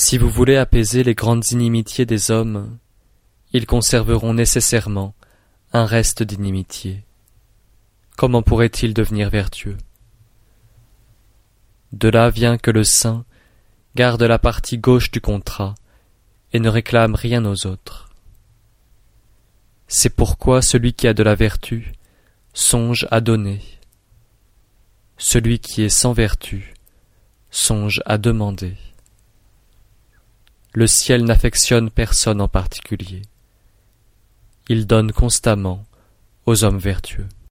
Si vous voulez apaiser les grandes inimitiés des hommes, ils conserveront nécessairement un reste d'inimitié. Comment pourraient-ils devenir vertueux? De là vient que le saint garde la partie gauche du contrat et ne réclame rien aux autres. C'est pourquoi celui qui a de la vertu songe à donner. Celui qui est sans vertu songe à demander. Le ciel n'affectionne personne en particulier. Il donne constamment aux hommes vertueux.